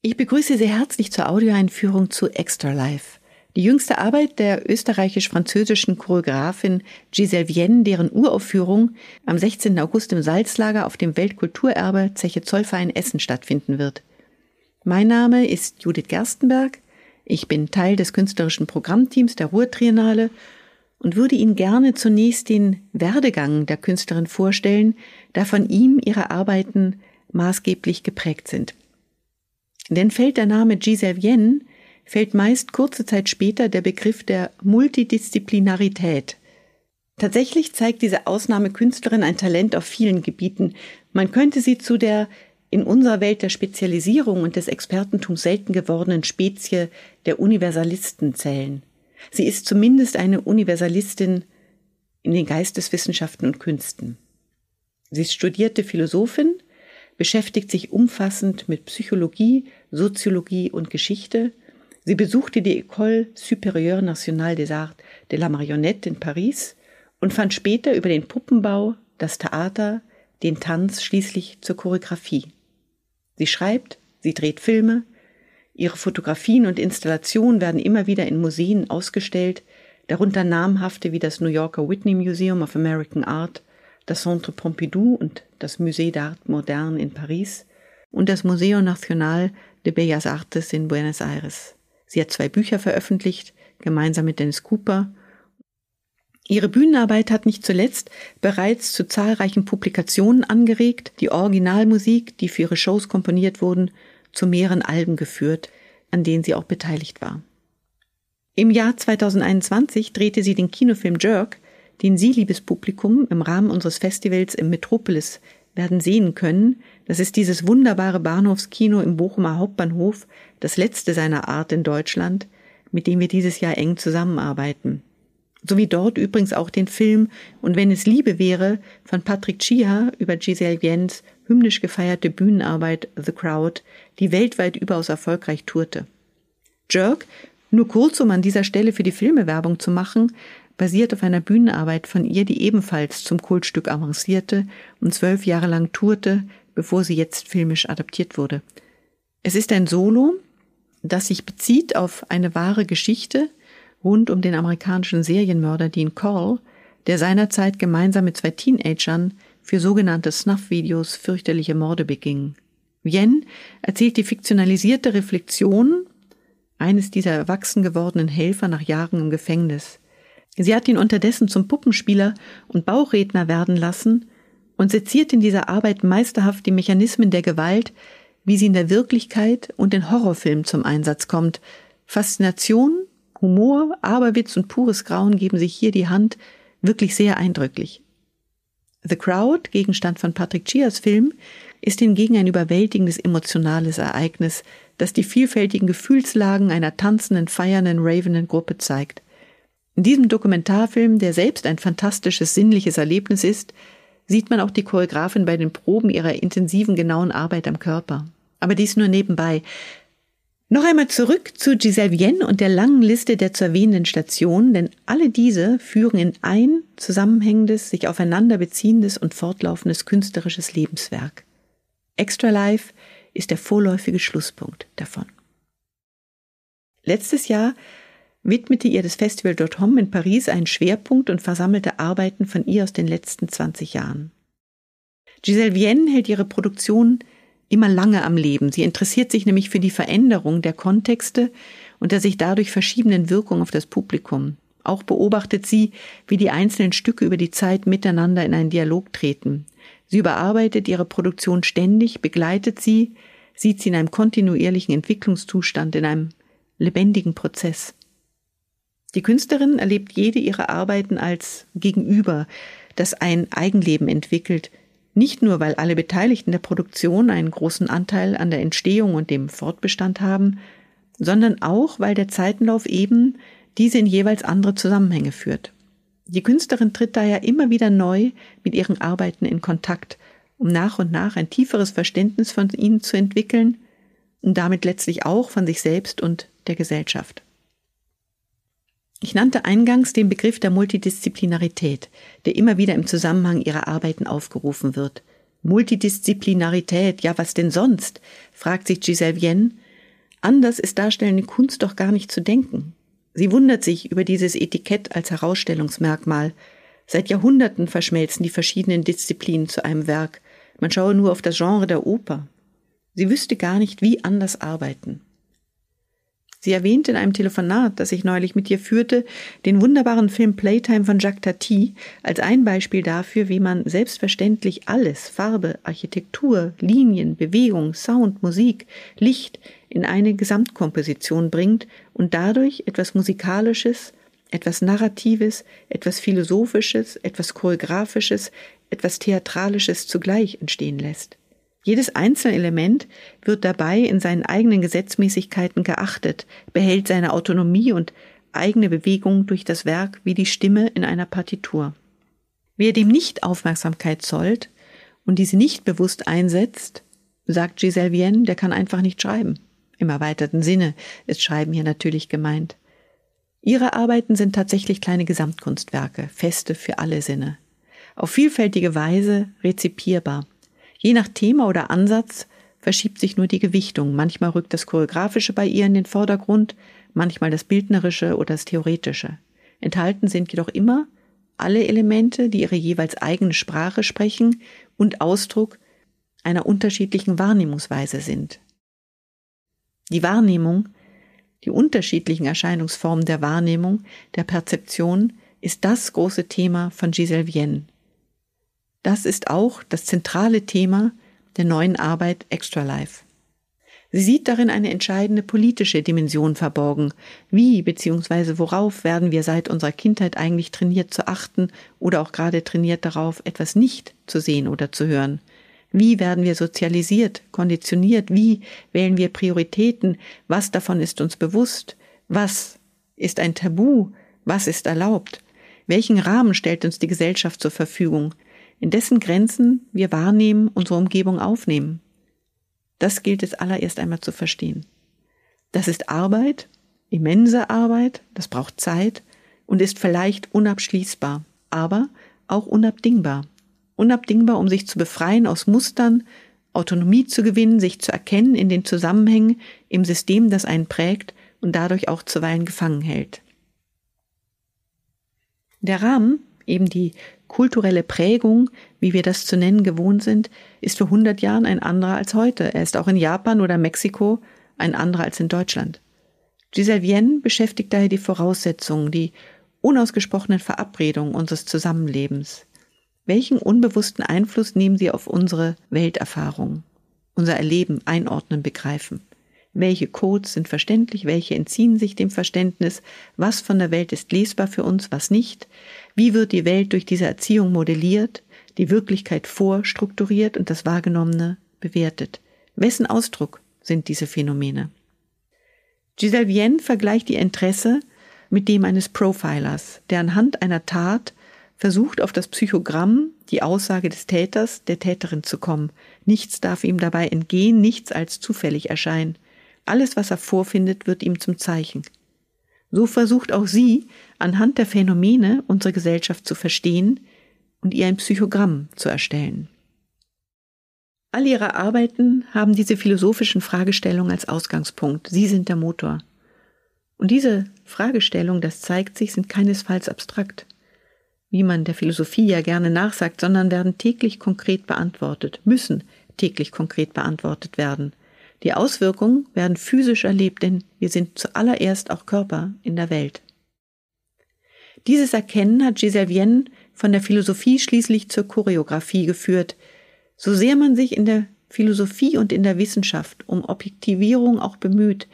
Ich begrüße Sie herzlich zur Audioeinführung zu Extra Life. Die jüngste Arbeit der österreichisch-französischen Choreografin Giselle Vienne, deren Uraufführung am 16. August im Salzlager auf dem Weltkulturerbe Zeche Zollverein Essen stattfinden wird. Mein Name ist Judith Gerstenberg. Ich bin Teil des künstlerischen Programmteams der Ruhrtriennale und würde Ihnen gerne zunächst den Werdegang der Künstlerin vorstellen, da von ihm ihre Arbeiten maßgeblich geprägt sind. Denn fällt der Name Giselle fällt meist kurze Zeit später der Begriff der Multidisziplinarität. Tatsächlich zeigt diese Ausnahmekünstlerin ein Talent auf vielen Gebieten. Man könnte sie zu der in unserer Welt der Spezialisierung und des Expertentums selten gewordenen Spezie der Universalisten zählen. Sie ist zumindest eine Universalistin in den Geisteswissenschaften und Künsten. Sie ist studierte Philosophin, beschäftigt sich umfassend mit Psychologie, Soziologie und Geschichte. Sie besuchte die École Supérieure Nationale des Arts de la Marionnette in Paris und fand später über den Puppenbau, das Theater, den Tanz schließlich zur Choreografie. Sie schreibt, sie dreht Filme, ihre Fotografien und Installationen werden immer wieder in Museen ausgestellt, darunter namhafte wie das New Yorker Whitney Museum of American Art das Centre Pompidou und das Musée d'Art Moderne in Paris und das Museo Nacional de Bellas Artes in Buenos Aires. Sie hat zwei Bücher veröffentlicht, gemeinsam mit Dennis Cooper. Ihre Bühnenarbeit hat nicht zuletzt bereits zu zahlreichen Publikationen angeregt, die Originalmusik, die für ihre Shows komponiert wurden, zu mehreren Alben geführt, an denen sie auch beteiligt war. Im Jahr 2021 drehte sie den Kinofilm Jerk, den Sie, liebes Publikum, im Rahmen unseres Festivals im Metropolis werden sehen können. Das ist dieses wunderbare Bahnhofskino im Bochumer Hauptbahnhof, das letzte seiner Art in Deutschland, mit dem wir dieses Jahr eng zusammenarbeiten. So wie dort übrigens auch den Film Und wenn es Liebe wäre von Patrick Chia über Giselle Jens hymnisch gefeierte Bühnenarbeit The Crowd, die weltweit überaus erfolgreich tourte. Jerk, nur kurz um an dieser Stelle für die Filme Werbung zu machen, basiert auf einer Bühnenarbeit von ihr, die ebenfalls zum Kultstück avancierte und zwölf Jahre lang tourte, bevor sie jetzt filmisch adaptiert wurde. Es ist ein Solo, das sich bezieht auf eine wahre Geschichte rund um den amerikanischen Serienmörder Dean Call, der seinerzeit gemeinsam mit zwei Teenagern für sogenannte Snuff-Videos fürchterliche Morde beging. Vienne erzählt die fiktionalisierte Reflexion eines dieser erwachsen gewordenen Helfer nach Jahren im Gefängnis. Sie hat ihn unterdessen zum Puppenspieler und Bauchredner werden lassen und seziert in dieser Arbeit meisterhaft die Mechanismen der Gewalt, wie sie in der Wirklichkeit und in Horrorfilmen zum Einsatz kommt. Faszination, Humor, Aberwitz und pures Grauen geben sich hier die Hand wirklich sehr eindrücklich. The Crowd, Gegenstand von Patrick Chias Film, ist hingegen ein überwältigendes emotionales Ereignis, das die vielfältigen Gefühlslagen einer tanzenden, feiernden, ravenden Gruppe zeigt. In diesem Dokumentarfilm, der selbst ein fantastisches sinnliches Erlebnis ist, sieht man auch die Choreografin bei den Proben ihrer intensiven, genauen Arbeit am Körper. Aber dies nur nebenbei. Noch einmal zurück zu Giselle Vienne und der langen Liste der zu erwähnenden Stationen, denn alle diese führen in ein zusammenhängendes, sich aufeinander beziehendes und fortlaufendes künstlerisches Lebenswerk. Extra Life ist der vorläufige Schlusspunkt davon. Letztes Jahr widmete ihr das Festival Festival.com in Paris einen Schwerpunkt und versammelte Arbeiten von ihr aus den letzten 20 Jahren. Giselle Vienne hält ihre Produktion immer lange am Leben. Sie interessiert sich nämlich für die Veränderung der Kontexte und der sich dadurch verschiebenden Wirkung auf das Publikum. Auch beobachtet sie, wie die einzelnen Stücke über die Zeit miteinander in einen Dialog treten. Sie überarbeitet ihre Produktion ständig, begleitet sie, sieht sie in einem kontinuierlichen Entwicklungszustand, in einem lebendigen Prozess. Die Künstlerin erlebt jede ihrer Arbeiten als Gegenüber, das ein Eigenleben entwickelt, nicht nur weil alle Beteiligten der Produktion einen großen Anteil an der Entstehung und dem Fortbestand haben, sondern auch weil der Zeitenlauf eben diese in jeweils andere Zusammenhänge führt. Die Künstlerin tritt daher immer wieder neu mit ihren Arbeiten in Kontakt, um nach und nach ein tieferes Verständnis von ihnen zu entwickeln und damit letztlich auch von sich selbst und der Gesellschaft. Ich nannte eingangs den Begriff der Multidisziplinarität, der immer wieder im Zusammenhang ihrer Arbeiten aufgerufen wird. Multidisziplinarität, ja was denn sonst? fragt sich Giselle Vienne Anders ist darstellende Kunst doch gar nicht zu denken. Sie wundert sich über dieses Etikett als Herausstellungsmerkmal. Seit Jahrhunderten verschmelzen die verschiedenen Disziplinen zu einem Werk. Man schaue nur auf das Genre der Oper. Sie wüsste gar nicht, wie anders arbeiten. Sie erwähnte in einem Telefonat, das ich neulich mit ihr führte, den wunderbaren Film Playtime von Jacques Tati als ein Beispiel dafür, wie man selbstverständlich alles, Farbe, Architektur, Linien, Bewegung, Sound, Musik, Licht in eine Gesamtkomposition bringt und dadurch etwas Musikalisches, etwas Narratives, etwas Philosophisches, etwas Choreografisches, etwas Theatralisches zugleich entstehen lässt. Jedes einzelne Element wird dabei in seinen eigenen Gesetzmäßigkeiten geachtet, behält seine Autonomie und eigene Bewegung durch das Werk wie die Stimme in einer Partitur. Wer dem nicht Aufmerksamkeit zollt und diese nicht bewusst einsetzt, sagt Giselle Vienne, der kann einfach nicht schreiben. Im erweiterten Sinne ist Schreiben hier natürlich gemeint. Ihre Arbeiten sind tatsächlich kleine Gesamtkunstwerke, feste für alle Sinne. Auf vielfältige Weise rezipierbar. Je nach Thema oder Ansatz verschiebt sich nur die Gewichtung. Manchmal rückt das Choreografische bei ihr in den Vordergrund, manchmal das Bildnerische oder das Theoretische. Enthalten sind jedoch immer alle Elemente, die ihre jeweils eigene Sprache sprechen und Ausdruck einer unterschiedlichen Wahrnehmungsweise sind. Die Wahrnehmung, die unterschiedlichen Erscheinungsformen der Wahrnehmung, der Perzeption, ist das große Thema von Giselle Vienne. Das ist auch das zentrale Thema der neuen Arbeit Extra Life. Sie sieht darin eine entscheidende politische Dimension verborgen. Wie bzw. worauf werden wir seit unserer Kindheit eigentlich trainiert zu achten oder auch gerade trainiert darauf, etwas nicht zu sehen oder zu hören? Wie werden wir sozialisiert, konditioniert? Wie wählen wir Prioritäten? Was davon ist uns bewusst? Was ist ein Tabu? Was ist erlaubt? Welchen Rahmen stellt uns die Gesellschaft zur Verfügung? In dessen Grenzen wir wahrnehmen, unsere Umgebung aufnehmen. Das gilt es allererst einmal zu verstehen. Das ist Arbeit, immense Arbeit, das braucht Zeit und ist vielleicht unabschließbar, aber auch unabdingbar. Unabdingbar, um sich zu befreien aus Mustern, Autonomie zu gewinnen, sich zu erkennen in den Zusammenhängen im System, das einen prägt und dadurch auch zuweilen gefangen hält. Der Rahmen, eben die kulturelle Prägung, wie wir das zu nennen gewohnt sind, ist vor 100 Jahren ein anderer als heute. Er ist auch in Japan oder Mexiko ein anderer als in Deutschland. Giselle Vienne beschäftigt daher die Voraussetzungen, die unausgesprochenen Verabredungen unseres Zusammenlebens. Welchen unbewussten Einfluss nehmen sie auf unsere Welterfahrung, unser Erleben, Einordnen, Begreifen? Welche Codes sind verständlich, welche entziehen sich dem Verständnis, was von der Welt ist lesbar für uns, was nicht, wie wird die Welt durch diese Erziehung modelliert, die Wirklichkeit vorstrukturiert und das Wahrgenommene bewertet. Wessen Ausdruck sind diese Phänomene? Giselle Vienne vergleicht ihr Interesse mit dem eines Profilers, der anhand einer Tat versucht, auf das Psychogramm, die Aussage des Täters, der Täterin zu kommen. Nichts darf ihm dabei entgehen, nichts als zufällig erscheinen. Alles, was er vorfindet, wird ihm zum Zeichen. So versucht auch sie, anhand der Phänomene unsere Gesellschaft zu verstehen und ihr ein Psychogramm zu erstellen. All ihre Arbeiten haben diese philosophischen Fragestellungen als Ausgangspunkt. Sie sind der Motor. Und diese Fragestellungen, das zeigt sich, sind keinesfalls abstrakt, wie man der Philosophie ja gerne nachsagt, sondern werden täglich konkret beantwortet, müssen täglich konkret beantwortet werden. Die Auswirkungen werden physisch erlebt, denn wir sind zuallererst auch Körper in der Welt. Dieses Erkennen hat Giselle Vienne von der Philosophie schließlich zur Choreografie geführt. So sehr man sich in der Philosophie und in der Wissenschaft um Objektivierung auch bemüht,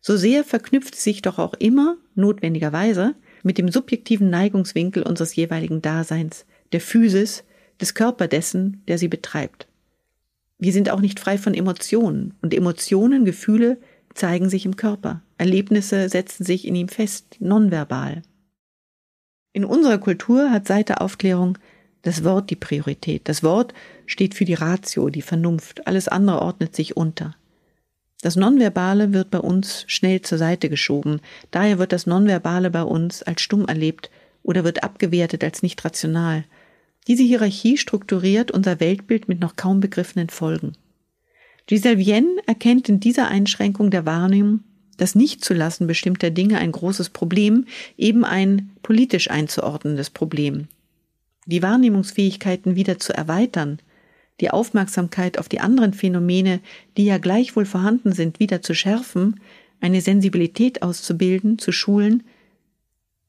so sehr verknüpft sich doch auch immer, notwendigerweise, mit dem subjektiven Neigungswinkel unseres jeweiligen Daseins, der Physis, des Körper dessen, der sie betreibt. Wir sind auch nicht frei von Emotionen. Und Emotionen, Gefühle zeigen sich im Körper. Erlebnisse setzen sich in ihm fest, nonverbal. In unserer Kultur hat seit der Aufklärung das Wort die Priorität. Das Wort steht für die Ratio, die Vernunft. Alles andere ordnet sich unter. Das Nonverbale wird bei uns schnell zur Seite geschoben. Daher wird das Nonverbale bei uns als stumm erlebt oder wird abgewertet als nicht rational. Diese Hierarchie strukturiert unser Weltbild mit noch kaum begriffenen Folgen. Giselle Vienne erkennt in dieser Einschränkung der Wahrnehmung das Nichtzulassen bestimmter Dinge ein großes Problem, eben ein politisch einzuordnendes Problem. Die Wahrnehmungsfähigkeiten wieder zu erweitern, die Aufmerksamkeit auf die anderen Phänomene, die ja gleichwohl vorhanden sind, wieder zu schärfen, eine Sensibilität auszubilden, zu schulen,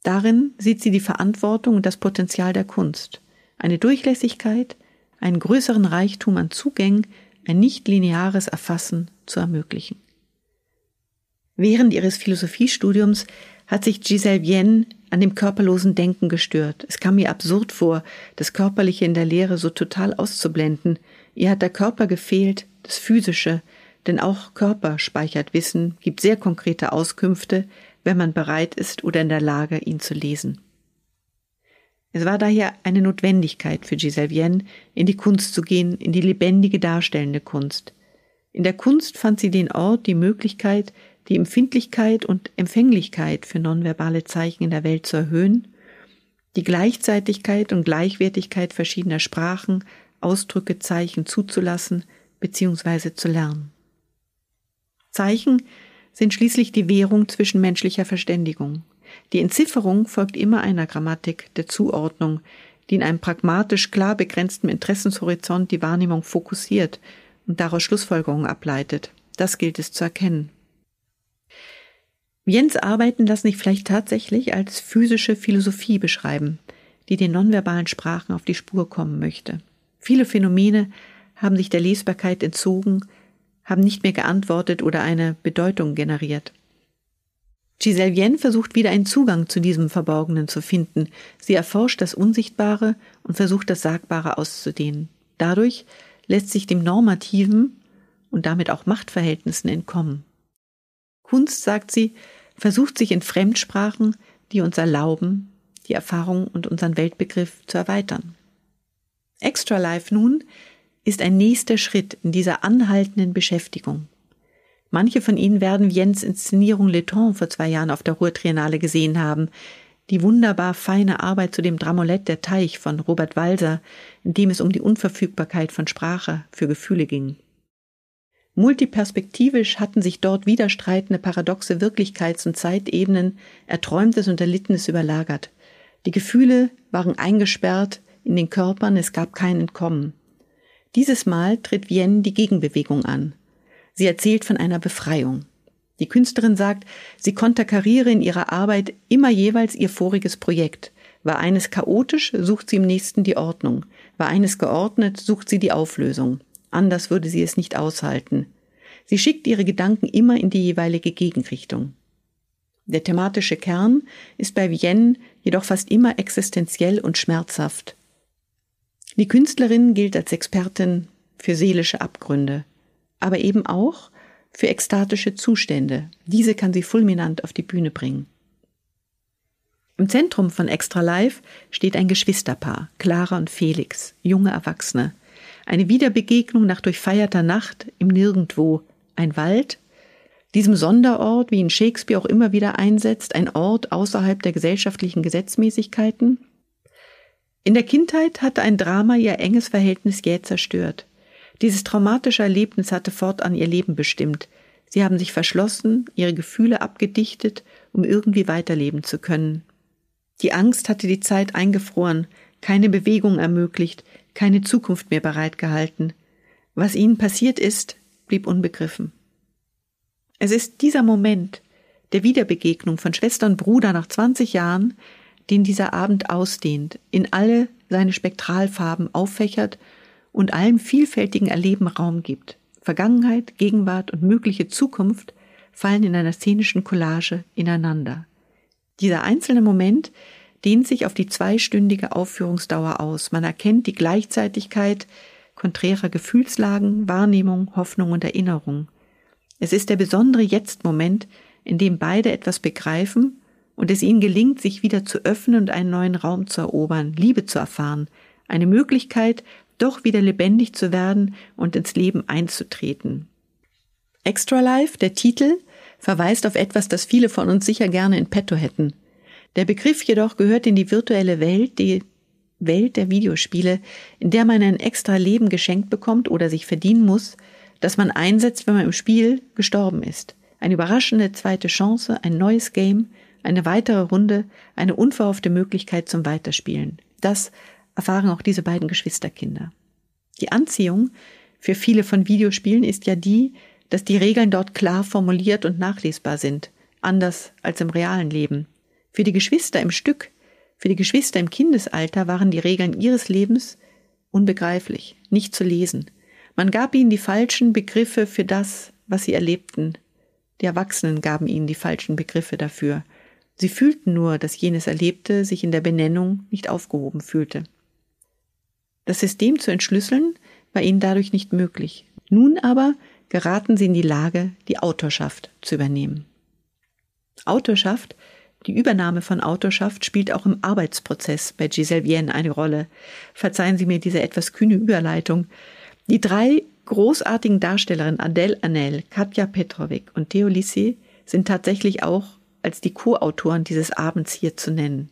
darin sieht sie die Verantwortung und das Potenzial der Kunst, eine Durchlässigkeit, einen größeren Reichtum an Zugängen, ein nicht lineares Erfassen zu ermöglichen. Während ihres Philosophiestudiums hat sich Giselle Vienne an dem körperlosen Denken gestört. Es kam ihr absurd vor, das Körperliche in der Lehre so total auszublenden. Ihr hat der Körper gefehlt, das Physische, denn auch Körper speichert Wissen, gibt sehr konkrete Auskünfte, wenn man bereit ist oder in der Lage, ihn zu lesen. Es war daher eine Notwendigkeit für Giselle Vienne, in die Kunst zu gehen, in die lebendige darstellende Kunst. In der Kunst fand sie den Ort, die Möglichkeit, die Empfindlichkeit und Empfänglichkeit für nonverbale Zeichen in der Welt zu erhöhen, die Gleichzeitigkeit und Gleichwertigkeit verschiedener Sprachen, Ausdrücke, Zeichen zuzulassen bzw. zu lernen. Zeichen sind schließlich die Währung zwischenmenschlicher Verständigung. Die Entzifferung folgt immer einer Grammatik der Zuordnung, die in einem pragmatisch klar begrenzten Interessenshorizont die Wahrnehmung fokussiert und daraus Schlussfolgerungen ableitet. Das gilt es zu erkennen. Jens Arbeiten lassen sich vielleicht tatsächlich als physische Philosophie beschreiben, die den nonverbalen Sprachen auf die Spur kommen möchte. Viele Phänomene haben sich der Lesbarkeit entzogen, haben nicht mehr geantwortet oder eine Bedeutung generiert. Giselle Vienne versucht wieder einen Zugang zu diesem Verborgenen zu finden. Sie erforscht das Unsichtbare und versucht das Sagbare auszudehnen. Dadurch lässt sich dem Normativen und damit auch Machtverhältnissen entkommen. Kunst, sagt sie, versucht sich in Fremdsprachen, die uns erlauben, die Erfahrung und unseren Weltbegriff zu erweitern. Extra Life nun ist ein nächster Schritt in dieser anhaltenden Beschäftigung. Manche von Ihnen werden Jens Inszenierung Le Temps vor zwei Jahren auf der Ruhr Triennale gesehen haben, die wunderbar feine Arbeit zu dem Dramolett Der Teich von Robert Walser, in dem es um die Unverfügbarkeit von Sprache für Gefühle ging. Multiperspektivisch hatten sich dort widerstreitende paradoxe Wirklichkeits- und Zeitebenen, Erträumtes und Erlittenes überlagert. Die Gefühle waren eingesperrt in den Körpern, es gab kein Entkommen. Dieses Mal tritt Vienne die Gegenbewegung an. Sie erzählt von einer Befreiung. Die Künstlerin sagt, sie konterkariere in ihrer Arbeit immer jeweils ihr voriges Projekt. War eines chaotisch, sucht sie im nächsten die Ordnung. War eines geordnet, sucht sie die Auflösung. Anders würde sie es nicht aushalten. Sie schickt ihre Gedanken immer in die jeweilige Gegenrichtung. Der thematische Kern ist bei Vienne jedoch fast immer existenziell und schmerzhaft. Die Künstlerin gilt als Expertin für seelische Abgründe, aber eben auch für ekstatische Zustände. Diese kann sie fulminant auf die Bühne bringen. Im Zentrum von Extra Life steht ein Geschwisterpaar, Clara und Felix, junge Erwachsene, eine Wiederbegegnung nach durchfeierter Nacht im Nirgendwo, ein Wald, diesem Sonderort, wie ihn Shakespeare auch immer wieder einsetzt, ein Ort außerhalb der gesellschaftlichen Gesetzmäßigkeiten. In der Kindheit hatte ein Drama ihr enges Verhältnis jäh zerstört. Dieses traumatische Erlebnis hatte fortan ihr Leben bestimmt. Sie haben sich verschlossen, ihre Gefühle abgedichtet, um irgendwie weiterleben zu können. Die Angst hatte die Zeit eingefroren, keine Bewegung ermöglicht, keine Zukunft mehr bereitgehalten. Was ihnen passiert ist, blieb unbegriffen. Es ist dieser Moment der Wiederbegegnung von Schwester und Bruder nach 20 Jahren, den dieser Abend ausdehnt, in alle seine Spektralfarben auffächert und allem vielfältigen Erleben Raum gibt. Vergangenheit, Gegenwart und mögliche Zukunft fallen in einer szenischen Collage ineinander. Dieser einzelne Moment dehnt sich auf die zweistündige Aufführungsdauer aus. Man erkennt die Gleichzeitigkeit konträrer Gefühlslagen, Wahrnehmung, Hoffnung und Erinnerung. Es ist der besondere Jetzt-Moment, in dem beide etwas begreifen und es ihnen gelingt, sich wieder zu öffnen und einen neuen Raum zu erobern, Liebe zu erfahren, eine Möglichkeit, doch wieder lebendig zu werden und ins Leben einzutreten. Extra Life, der Titel, verweist auf etwas, das viele von uns sicher gerne in petto hätten – der Begriff jedoch gehört in die virtuelle Welt, die Welt der Videospiele, in der man ein extra Leben geschenkt bekommt oder sich verdienen muss, das man einsetzt, wenn man im Spiel gestorben ist. Eine überraschende zweite Chance, ein neues Game, eine weitere Runde, eine unverhoffte Möglichkeit zum Weiterspielen. Das erfahren auch diese beiden Geschwisterkinder. Die Anziehung für viele von Videospielen ist ja die, dass die Regeln dort klar formuliert und nachlesbar sind, anders als im realen Leben. Für die Geschwister im Stück, für die Geschwister im Kindesalter waren die Regeln ihres Lebens unbegreiflich, nicht zu lesen. Man gab ihnen die falschen Begriffe für das, was sie erlebten. Die Erwachsenen gaben ihnen die falschen Begriffe dafür. Sie fühlten nur, dass jenes Erlebte sich in der Benennung nicht aufgehoben fühlte. Das System zu entschlüsseln war ihnen dadurch nicht möglich. Nun aber geraten sie in die Lage, die Autorschaft zu übernehmen. Autorschaft, die Übernahme von Autorschaft spielt auch im Arbeitsprozess bei Giselle Vienne eine Rolle. Verzeihen Sie mir diese etwas kühne Überleitung. Die drei großartigen Darstellerinnen Adele Anel, Katja Petrovic und Theo Lissé sind tatsächlich auch als die Co-Autoren dieses Abends hier zu nennen.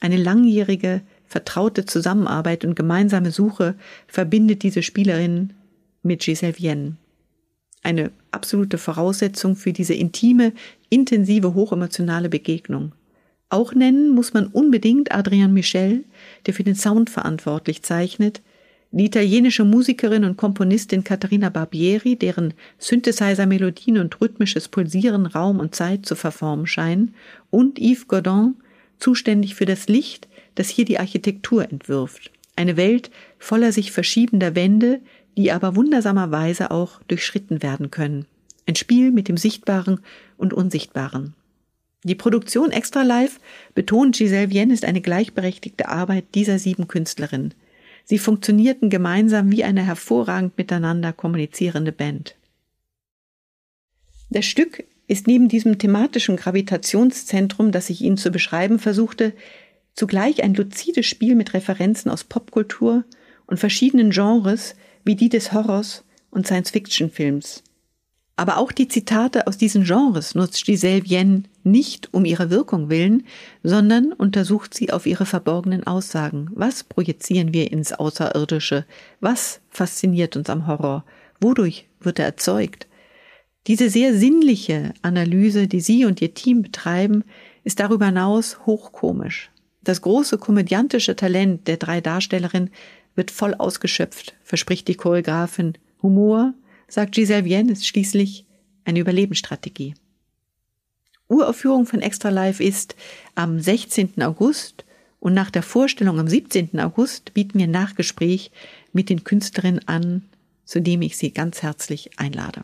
Eine langjährige, vertraute Zusammenarbeit und gemeinsame Suche verbindet diese Spielerin mit Giselle Vienne eine absolute Voraussetzung für diese intime, intensive, hochemotionale Begegnung. Auch nennen muss man unbedingt Adrian Michel, der für den Sound verantwortlich zeichnet, die italienische Musikerin und Komponistin Caterina Barbieri, deren Synthesizer-Melodien und rhythmisches Pulsieren Raum und Zeit zu verformen scheinen, und Yves Godin, zuständig für das Licht, das hier die Architektur entwirft. Eine Welt voller sich verschiebender Wände, die aber wundersamerweise auch durchschritten werden können. Ein Spiel mit dem Sichtbaren und Unsichtbaren. Die Produktion Extra Life, betont Giselle Vienne, ist eine gleichberechtigte Arbeit dieser sieben Künstlerinnen. Sie funktionierten gemeinsam wie eine hervorragend miteinander kommunizierende Band. Das Stück ist neben diesem thematischen Gravitationszentrum, das ich Ihnen zu beschreiben versuchte, zugleich ein luzides Spiel mit Referenzen aus Popkultur und verschiedenen Genres, wie die des Horrors und Science-Fiction-Films. Aber auch die Zitate aus diesen Genres nutzt Giselle Vienne nicht um ihrer Wirkung willen, sondern untersucht sie auf ihre verborgenen Aussagen. Was projizieren wir ins Außerirdische? Was fasziniert uns am Horror? Wodurch wird er erzeugt? Diese sehr sinnliche Analyse, die sie und ihr Team betreiben, ist darüber hinaus hochkomisch. Das große komödiantische Talent der drei Darstellerinnen wird voll ausgeschöpft, verspricht die Choreografin. Humor, sagt Giselle Vienne, ist schließlich eine Überlebensstrategie. Uraufführung von Extra Life ist am 16. August und nach der Vorstellung am 17. August bieten wir Nachgespräch mit den Künstlerinnen an, zu dem ich Sie ganz herzlich einlade.